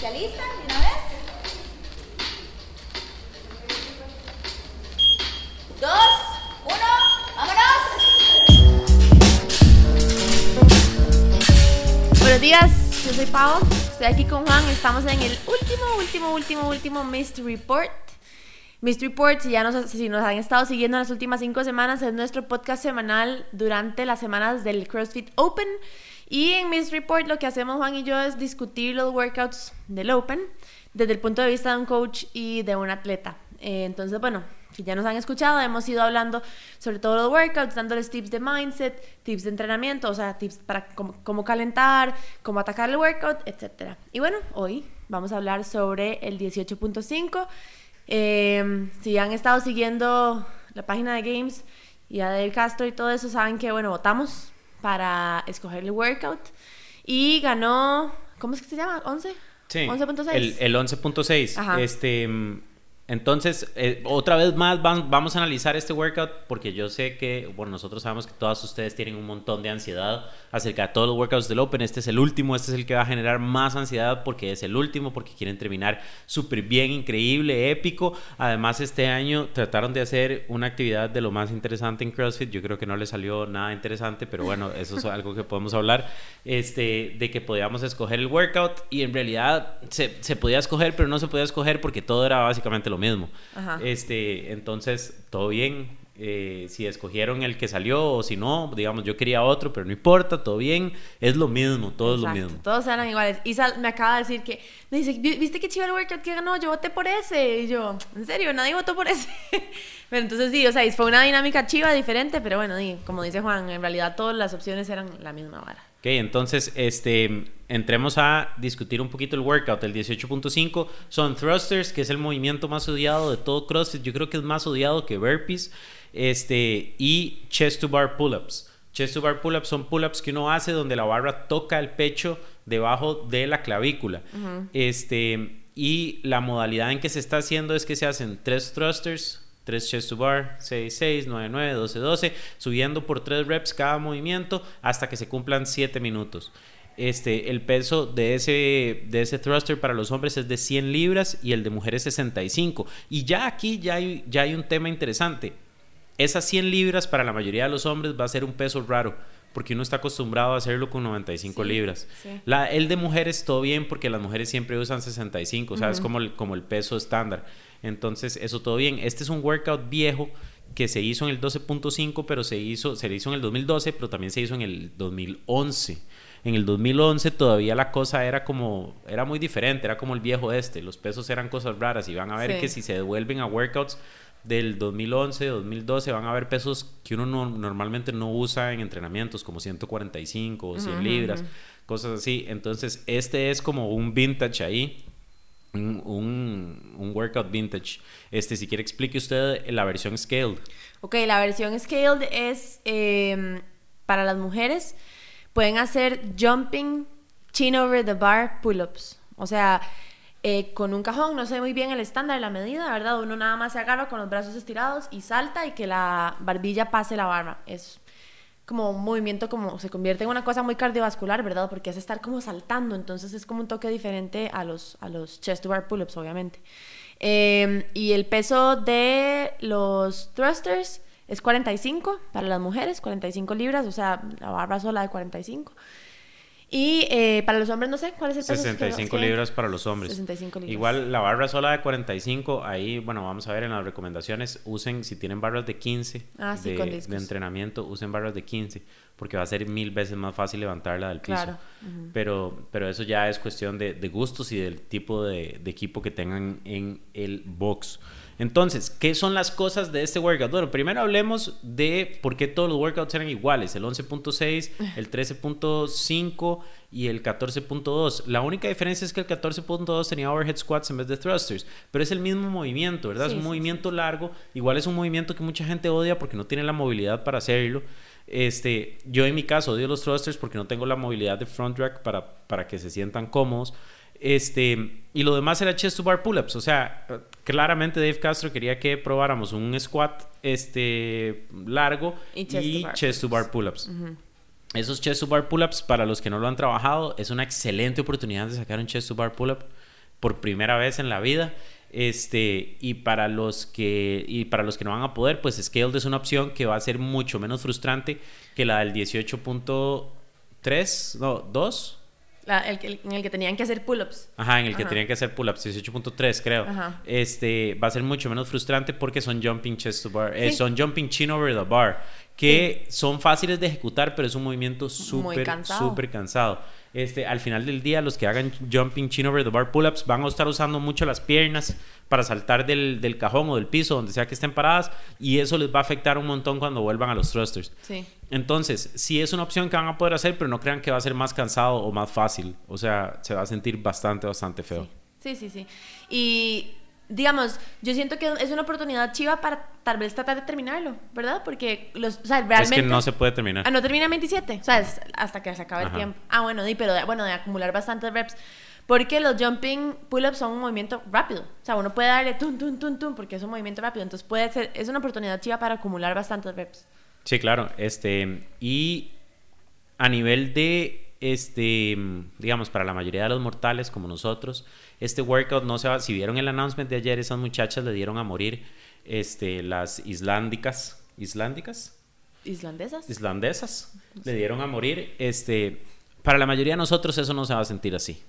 ¿Se alistan una vez? Dos, uno, vámonos. Buenos días, yo soy Pau. Estoy aquí con Juan. Estamos en el último, último, último, último Mystery Report. Mystery Report, si ya nos, si nos han estado siguiendo en las últimas cinco semanas, es nuestro podcast semanal durante las semanas del CrossFit Open. Y en Miss Report lo que hacemos Juan y yo es discutir los workouts del Open desde el punto de vista de un coach y de un atleta. Eh, entonces, bueno, si ya nos han escuchado, hemos ido hablando sobre todos los workouts, dándoles tips de mindset, tips de entrenamiento, o sea, tips para cómo, calentar, cómo atacar el workout, etc. Y bueno, hoy vamos a hablar sobre el 18.5. Eh, si han estado siguiendo la página de Games y a Dave Castro y todo eso, saben que, bueno, votamos para escoger el workout y ganó, ¿cómo es que se llama? ¿11? Sí. 11.6. El, el 11.6. Este entonces, eh, otra vez más vamos a analizar este workout porque yo sé que, bueno, nosotros sabemos que todas ustedes tienen un montón de ansiedad acerca de todos los workouts del Open. Este es el último, este es el que va a generar más ansiedad porque es el último, porque quieren terminar súper bien, increíble, épico. Además, este año trataron de hacer una actividad de lo más interesante en CrossFit. Yo creo que no le salió nada interesante, pero bueno, eso es algo que podemos hablar. Este, de que podíamos escoger el workout y en realidad se, se podía escoger, pero no se podía escoger porque todo era básicamente lo mismo. Este, entonces, todo bien. Eh, si escogieron el que salió o si no, digamos, yo quería otro, pero no importa, todo bien, es lo mismo, todo es lo mismo. Todos eran iguales. Isa me acaba de decir que, me dice, ¿viste qué chido el workout que ganó? Yo voté por ese. Y yo, ¿en serio? Nadie votó por ese. pero entonces sí, o sea, fue una dinámica chiva diferente, pero bueno, como dice Juan, en realidad todas las opciones eran la misma vara. Entonces, este, entremos a discutir un poquito el workout. El 18.5 son thrusters, que es el movimiento más odiado de todo CrossFit. Yo creo que es más odiado que burpees. Este, y chest to bar pull-ups. Chest to bar pull-ups son pull-ups que uno hace donde la barra toca el pecho debajo de la clavícula. Este, y la modalidad en que se está haciendo es que se hacen tres thrusters, 3 chest to bar, 6, 6, 9, 9, 12, 12, subiendo por 3 reps cada movimiento hasta que se cumplan 7 minutos. Este, el peso de ese, de ese thruster para los hombres es de 100 libras y el de mujeres 65. Y ya aquí ya hay, ya hay un tema interesante. Esas 100 libras para la mayoría de los hombres va a ser un peso raro porque uno está acostumbrado a hacerlo con 95 libras. La, el de mujeres todo bien porque las mujeres siempre usan 65, o sea, es como el, como el peso estándar. Entonces, eso todo bien. Este es un workout viejo que se hizo en el 12.5, pero se hizo, se hizo en el 2012, pero también se hizo en el 2011. En el 2011 todavía la cosa era como, era muy diferente, era como el viejo este, los pesos eran cosas raras y van a ver que si se devuelven a workouts del 2011, 2012, van a ver pesos que uno normalmente no usa en entrenamientos, como 145 o 100 libras, cosas así. Entonces, este es como un vintage ahí un, un, workout vintage. Este, si quiere explique usted la versión scaled. Ok, la versión scaled es em, para las mujeres. Pueden hacer jumping chin over the bar pull-ups. O sea, eh, con un cajón, no sé muy bien el estándar, la medida, ¿verdad? Uno nada más se agarra con los brazos estirados y salta y que la barbilla pase la barba. Es como un movimiento como se convierte en una cosa muy cardiovascular, ¿verdad? Porque es estar como saltando, entonces es como un toque diferente a los, a los chest to bar pull-ups, obviamente. Em, y el peso de los thrusters es 45 para las mujeres, 45 libras, o sea, la barra sola de 45. Y eh, para los hombres, no sé, ¿cuál es el peso? 65 libras para los hombres. 65 libras. Igual la barra sola de 45, ahí, bueno, vamos a ver en las recomendaciones, usen, si tienen barras de 15 ah, de, de, entrenamiento, usen barras de 15, porque va a ser mil veces más fácil levantarla del piso. Claro. pero, pero eso ya es cuestión de, de gustos y del tipo de, de equipo que tengan en el box. Entonces, ¿qué son las cosas de este workout? Bueno, primero hablemos de por qué todos los workouts eran iguales, el 11.6, el 13.5 y el 14.2. La única diferencia es que el 14.2 tenía overhead squats en vez de thrusters, pero es el mismo movimiento, ¿verdad? es un movimiento largo, igual es un movimiento que mucha gente odia porque no tiene la movilidad para hacerlo. Este, yo en mi caso odio los thrusters porque no tengo la movilidad de front rack para, para que se sientan cómodos. Este, y lo demás era chest to bar pull-ups. O sea, claramente Dave Castro quería que probáramos un squat este, largo y chest, to bar, pull-ups. esos chest to bar pull-ups, para los que no lo han trabajado, es una excelente oportunidad de sacar un chest to bar pull-up por primera vez en la vida. Este, y para los que y para los que no van a poder, pues Scaled es una opción que va a ser mucho menos frustrante que la del 18.3, no, 2. El, en el que tenían que hacer pull-ups. Ajá, en el que tenían que hacer pull-ups, 18.3 creo. Ajá. Este, va a ser mucho menos frustrante porque son jumping chest to bar, eh, son jumping chin over the bar, que son fáciles de ejecutar, pero es un movimiento súper, súper cansado. Este, al final del día, los que hagan jumping chin over the bar pull-ups van a estar usando mucho las piernas para saltar del, del, cajón o del piso, donde sea que estén paradas, y eso les va a afectar un montón cuando vuelvan a los thrusters. Sí. Entonces, sí es una opción que van a poder hacer, pero no crean que va a ser más cansado o más fácil. O sea, se va a sentir bastante, bastante feo. Sí, sí, sí. sí. Y digamos, yo siento que es una oportunidad chiva para tal vez tratar de terminarlo, ¿verdad? Porque los, o sea, realmente... Es que no se puede terminar. Ah, no termina en 27, o sea, hasta que se acabe el tiempo. Ah, bueno, pero de, bueno, de acumular bastantes reps. Porque los jumping pull-ups son un movimiento rápido. O sea, uno puede darle tum, tum, tum, tum, porque es un movimiento rápido. Entonces puede ser, es una oportunidad chiva para acumular bastantes reps. Sí, claro. Este, y a nivel de este, digamos, para la mayoría de los mortales como nosotros, este workout no se va, si vieron el announcement de ayer, esas muchachas le dieron a morir este, las islándicas, islándicas, islandesas, islandesas, le dieron a morir, este, para la mayoría de nosotros eso no se va a sentir así.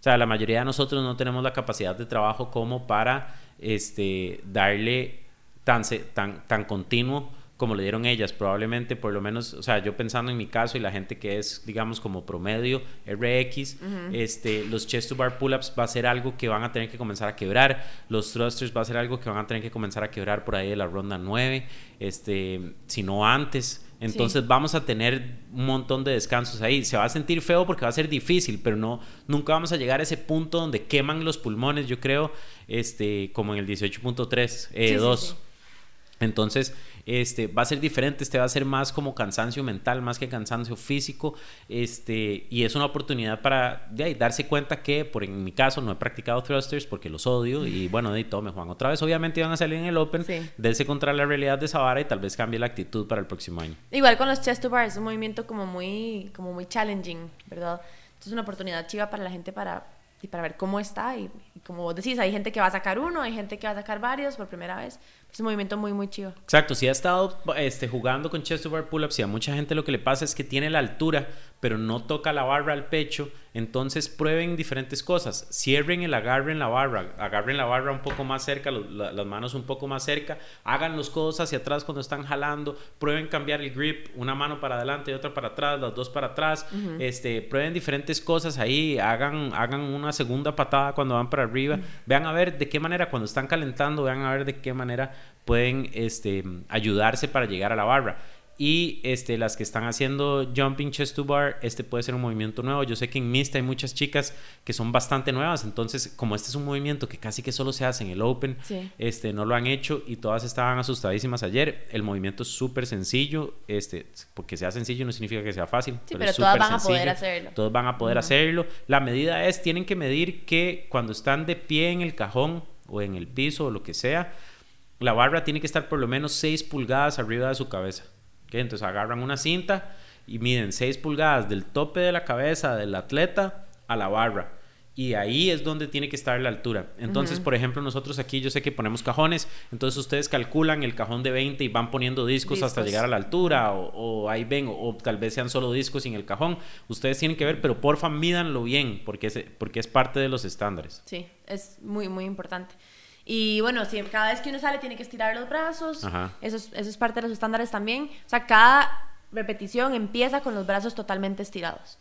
O sea, la mayoría de nosotros no tenemos la capacidad de trabajo como para este, darle tan, tan, tan continuo como le dieron ellas, probablemente por lo menos, o sea, yo pensando en mi caso y la gente que es, digamos, como promedio RX, este, los chest to bar pull-ups va a ser algo que van a tener que comenzar a quebrar, los thrusters va a ser algo que van a tener que comenzar a quebrar por ahí de la ronda 9, este, si no antes. Entonces vamos a tener un montón de descansos ahí. Se va a sentir feo porque va a ser difícil, pero no, nunca vamos a llegar a ese punto donde queman los pulmones, yo creo, este, como en el 18.3, eh, 2. Entonces, este, va a ser diferente, este va a ser más como cansancio mental, más que cansancio físico, este, y es una oportunidad para darse cuenta que, por en mi caso, no he practicado thrusters porque los odio, y bueno, de todo me juegan otra vez, obviamente van a salir en el Open, sí. contra la realidad de esa vara y tal vez cambie la actitud para el próximo año. Igual con los chest to bar, es un movimiento como muy, como muy challenging, ¿verdad? Entonces es una oportunidad chiva para la gente para y para ver cómo está. Y, como vos decís, hay gente que va a sacar uno, hay gente que va a sacar varios por primera vez. Es un movimiento muy, muy chido. Exacto, si ha estado este, jugando con chest to bar pull-ups y a mucha gente lo que le pasa es que tiene la altura, pero no toca la barra al pecho, entonces prueben diferentes cosas. Cierren el agarre en la barra, agarren la barra un poco más cerca, las manos un poco más cerca, hagan los codos hacia atrás cuando están jalando, prueben cambiar el grip, una mano para adelante y otra para atrás, las dos para atrás, este, prueben diferentes cosas ahí, hagan, hagan una segunda patada cuando van para arriba, vean a ver de qué manera cuando están calentando, vean a ver de qué manera pueden este, ayudarse para llegar a la barra. Y este, las que están haciendo jumping chest to bar, este puede ser un movimiento nuevo. Yo sé que en Mista hay muchas chicas que son bastante nuevas, entonces como este es un movimiento que casi que solo se hace en el Open, este, no lo han hecho y todas estaban asustadísimas ayer. El movimiento es súper sencillo, este, porque sea sencillo no significa que sea fácil. pero, todas van a poder hacerlo. Todos van a poder hacerlo. La medida es, tienen que medir que cuando están de pie en el cajón o en el piso o lo que sea, la barra tiene que estar por lo menos 6 pulgadas arriba de su cabeza. Entonces agarran una cinta y miden 6 pulgadas del tope de la cabeza del atleta a la barra. Y ahí es donde tiene que estar la altura. Entonces, por ejemplo, nosotros aquí yo sé que ponemos cajones, entonces ustedes calculan el cajón de 20 y van poniendo discos, hasta llegar a la altura, o, ahí ven, o, tal vez sean solo discos sin el cajón. Ustedes tienen que ver, pero porfa, mídanlo bien, porque es, porque es parte de los estándares. Sí, es muy, muy importante. Y bueno, si cada vez que uno sale tiene que estirar los brazos, eso es, eso es parte de los estándares también. O sea, cada repetición empieza con los brazos totalmente estirados.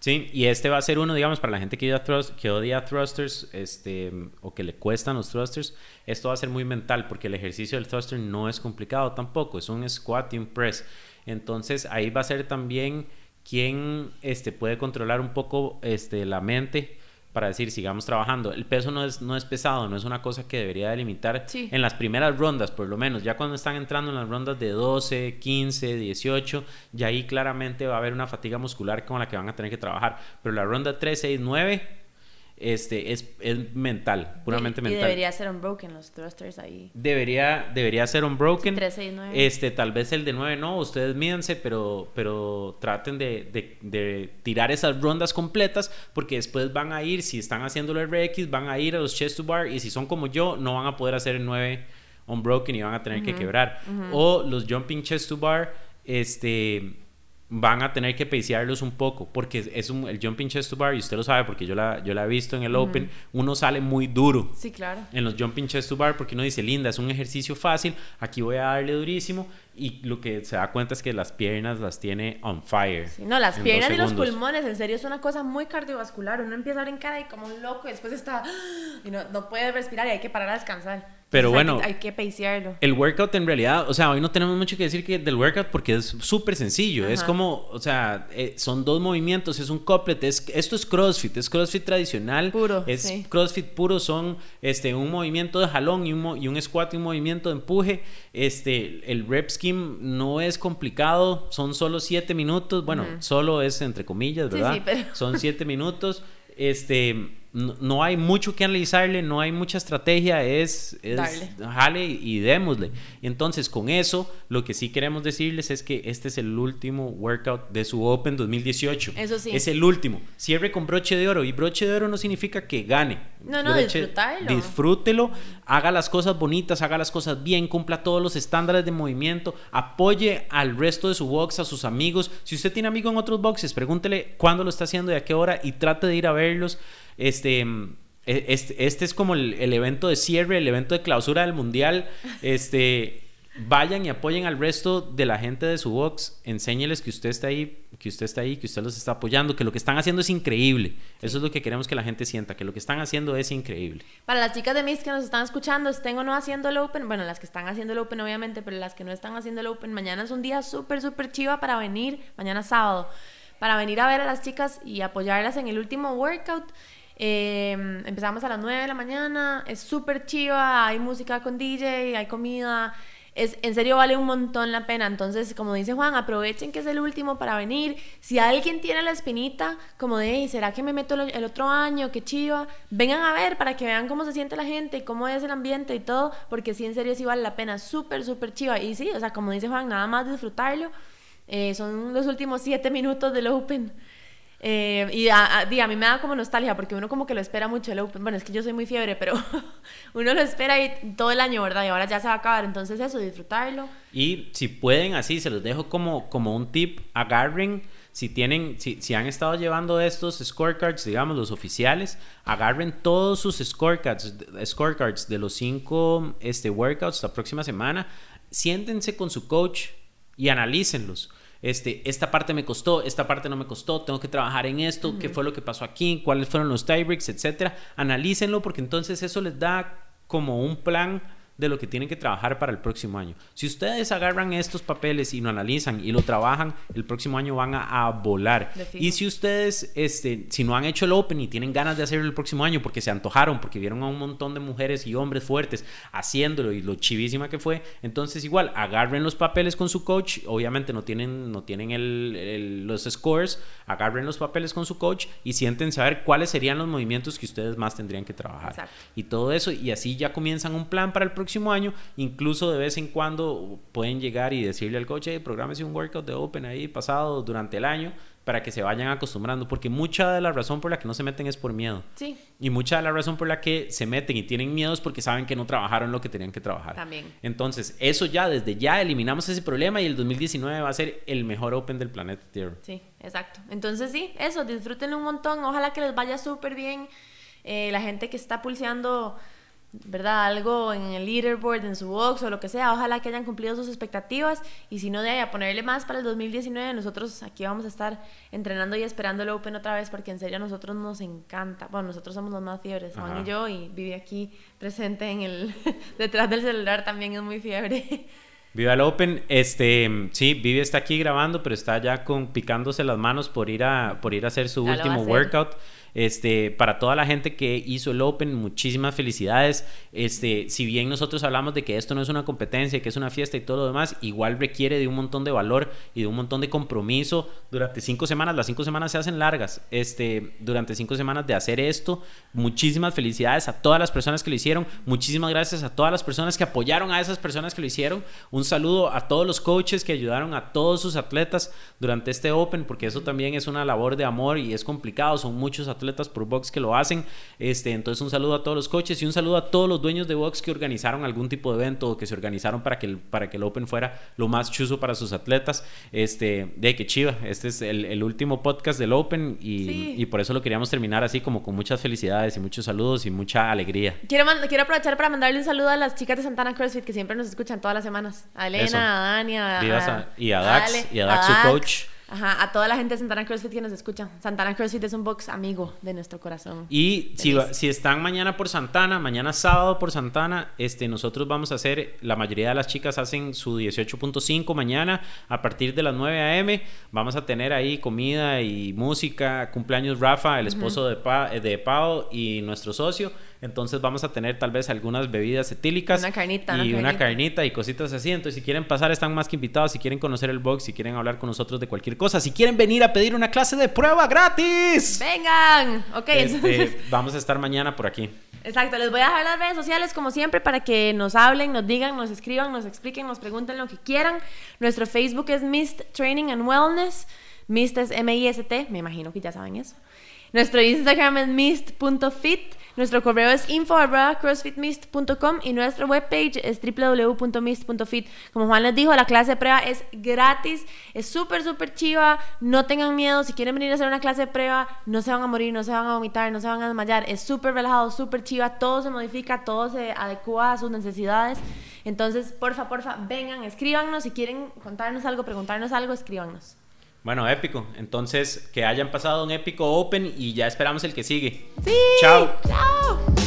Sí, y este va a ser uno, digamos, para la gente que odia, que odia thrusters este, o que le cuestan los thrusters, esto va a ser muy mental porque el ejercicio del thruster no es complicado tampoco, es un squat y un press. Entonces ahí va a ser también quien este, puede controlar un poco este, la mente para decir sigamos trabajando. El peso no es, no es pesado, no es una cosa que debería delimitar en las primeras rondas, por lo menos. Ya cuando están entrando en las rondas de 12, 15, 18, ya ahí claramente va a haber una fatiga muscular con la que van a tener que trabajar. Pero la ronda 3, 6, 9 este, es, es mental, puramente y, mental. Y debería ser unbroken los thrusters ahí. Debería, debería ser unbroken. 3, 6, 9. Este, tal vez el de 9 no, ustedes mídense, pero, pero traten de, de, de, tirar esas rondas completas porque después van a ir, si están haciendo el RX, van a ir a los chest to bar y si son como yo, no van a poder hacer el 9 unbroken y van a tener uh -huh, que quebrar. Uh -huh. O los jumping chest to bar, este van a tener que pacearlos un poco porque es un, el jumping chest to bar y usted lo sabe porque yo la, yo la he visto en el uh -huh. Open uno sale muy duro sí claro. en los jumping chest to bar porque uno dice linda es un ejercicio fácil aquí voy a darle durísimo y lo que se da cuenta es que las piernas las tiene on fire sí, no las piernas y los pulmones en serio es una cosa muy cardiovascular. Uno empieza a brincar ahí como un loco y después está y no, no puede respirar y hay que parar a descansar pero bueno, hay que, pacearlo. El workout en realidad, o sea, hoy no tenemos mucho que decir que del workout porque es súper sencillo. Ajá. Es como, o sea, eh, son dos movimientos, es un couplet. Es, esto es CrossFit, es CrossFit tradicional. Puro. Es sí. CrossFit puro, son este, un movimiento de jalón y un, y un squat y un movimiento de empuje. Este, el rep scheme no es complicado, son solo siete minutos. Bueno, solo es entre comillas, Sí, ¿verdad? sí, pero- Son siete minutos. Este, no, no hay mucho que analizarle, no hay mucha estrategia, es, es Darle. jale y démosle. Entonces, con eso, lo que sí queremos decirles es que este es el último workout de su Open 2018. Eso sí. Es el último. Cierre con broche de oro. Y broche de oro no significa que gane. No, no, Broche- disfrutarlo. Disfrútelo, haga las cosas bonitas, haga las cosas bien, cumpla todos los estándares de movimiento, apoye al resto de su box, a sus amigos. Si usted tiene amigos en otros boxes, pregúntele cuándo lo está haciendo y a qué hora y trate de ir a verlos. Este, mm, e- este, este es como el, evento de cierre, el evento de clausura del mundial. Este, vayan y apoyen al resto de la gente de su box. Enséñeles que usted está ahí, que usted está ahí, que usted los está apoyando, que lo que están haciendo es increíble. Eso es lo que queremos que la gente sienta, que lo que están haciendo es increíble. Para las chicas de Miss que nos están escuchando, estén o no haciendo el Open, bueno, las que están haciendo el Open obviamente, pero las que no están haciendo el Open, mañana es un día súper, súper chiva para venir, mañana sábado, para venir a ver a las chicas y apoyarlas en el último workout. Eh, empezamos a las 9 de la mañana, es súper chiva, hay música con DJ, hay comida. Es, en serio vale un montón la pena. Entonces, como dice Juan, aprovechen que es el último para venir. Si alguien tiene la espinita, como de, "Ey, ¿será que me meto el, el otro año? Qué chiva. Vengan a ver para que vean cómo se siente la gente y cómo es el ambiente y todo, porque sí, en serio, sí vale la pena. Súper, súper chiva. Y sí, o sea, como dice Juan, nada más disfrutarlo. Eh, son los últimos siete minutos del Open. Eh, y a, a, a mí me da como nostalgia porque uno como que lo espera mucho el Open. Bueno, es que yo soy muy fiebre, pero uno lo espera y todo el año, ¿verdad? Y ahora ya se va a acabar. Entonces eso, disfrutarlo. Y si pueden así, se los dejo como, como un tip, agarren, si tienen, si, si han estado llevando estos scorecards, digamos, los oficiales, agarren todos sus scorecards, scorecards de los cinco este, workouts la próxima semana, siéntense con su coach y analícenlos. Este, esta parte me costó, esta parte no me costó, tengo que trabajar en esto, uh -huh. qué fue lo que pasó aquí, cuáles fueron los tiebreaks, etcétera. Analícenlo porque entonces eso les da como un plan de lo que tienen que trabajar para el próximo año. Si ustedes agarran estos papeles y lo analizan y lo trabajan, el próximo año van a, a volar. Y si ustedes, este, si no han hecho el Open y tienen ganas de hacerlo el próximo año porque se antojaron, porque vieron a un montón de mujeres y hombres fuertes haciéndolo y lo chivísima que fue, entonces igual, agarren los papeles con su coach, obviamente no tienen, no tienen el, el, los scores, agarren los papeles con su coach y sienten saber cuáles serían los movimientos que ustedes más tendrían que trabajar. Exacto. Y todo eso, y así ya comienzan un plan para el próximo año, incluso de vez en cuando pueden llegar y decirle al coach, hey, prográmese un workout de Open ahí pasado durante el año para que se vayan acostumbrando, porque mucha de la razón por la que no se meten es por miedo. Sí. Y mucha de la razón por la que se meten y tienen miedo es porque saben que no trabajaron lo que tenían que trabajar. También. Entonces, eso ya, desde ya eliminamos ese problema y el 2019 va a ser el mejor Open del planeta Tierra. Sí, exacto. Entonces, sí, eso, disfruten un montón, ojalá que les vaya súper bien. Eh, la gente que está pulseando ¿verdad? Algo en el leaderboard, en su box o lo que sea. Ojalá que hayan cumplido sus expectativas y si no, de ahí a ponerle más para el 2019. Nosotros aquí vamos a estar entrenando y esperando el Open otra vez porque en serio a nosotros nos encanta. Bueno, nosotros somos los más fiebres, Juan Ajá. y yo, y vive aquí presente en el detrás del celular también es muy fiebre. Viva el Open, este, sí, Vivi está aquí grabando, pero está ya con picándose las manos por ir a, por ir a hacer su ya último workout. Este, para toda la gente que hizo el Open, muchísimas felicidades. Este, si bien nosotros hablamos de que esto no es una competencia, que es una fiesta y todo lo demás, igual requiere de un montón de valor y de un montón de compromiso durante cinco semanas. Las cinco semanas se hacen largas. Este, durante cinco semanas de hacer esto, muchísimas felicidades a todas las personas que lo hicieron. Muchísimas gracias a todas las personas que apoyaron a esas personas que lo hicieron. Un saludo a todos los coaches que ayudaron a todos sus atletas durante este Open, porque eso también es una labor de amor y es complicado. Son muchos atletas por box que lo hacen. Este, entonces, un saludo a todos los coaches y un saludo a todos los dueños de box que organizaron algún tipo de evento o que se organizaron para que el, para que el Open fuera lo más chuzo para sus atletas. Este, de que chiva, este es el, último podcast del Open y, y, por eso lo queríamos terminar así, como con muchas felicidades y muchos saludos y mucha alegría. Quiero, quiero aprovechar para mandarle un saludo a las chicas de Santana CrossFit que siempre nos escuchan todas las semanas. A Elena, a Dani, a, y a Dax, y a Dax, su coach. Ajá, a toda la gente de Santana CrossFit que nos escucha. Santana CrossFit es un box amigo de nuestro corazón. Y si, si están mañana por Santana, mañana sábado por Santana, este, nosotros vamos a hacer, la mayoría de las chicas hacen su 18.5 mañana a partir de las 9 a.m. Vamos a tener ahí comida y música, cumpleaños Rafa, el esposo de, pa, de Pau y nuestro socio. Entonces vamos a tener tal vez algunas bebidas etílicas. Una carnita. Y una carnita. y cositas así. Entonces si quieren pasar están más que invitados. Si quieren conocer el box, si quieren hablar con nosotros de cualquier cosa, si quieren venir a pedir una clase de prueba gratis. Vengan. Ok. Este, vamos a estar mañana por aquí. Exacto, les voy a dejar las redes sociales como siempre para que nos hablen, nos digan, nos escriban, nos expliquen, nos pregunten lo que quieran. Nuestro Facebook es Mist Training and Wellness. Mist es M-I-S-T, me imagino que ya saben eso. Nuestro Instagram es mist.fit. Nuestro correo es info.crossfitmist.com y nuestra webpage es www.mist.fit. Como Juan les dijo, la clase de prueba es gratis, es súper, súper chiva. No tengan miedo, si quieren venir a hacer una clase de prueba, no se van a morir, no se van a vomitar, no se van a desmayar. Es súper relajado, súper chiva, todo se modifica, todo se adecua a sus necesidades. Entonces, porfa, porfa, vengan, escríbanos. Si quieren contarnos algo, preguntarnos algo, escríbanos. Bueno, épico. Entonces, que hayan pasado un épico Open y ya esperamos el que sigue. Sí. Chao. Chao.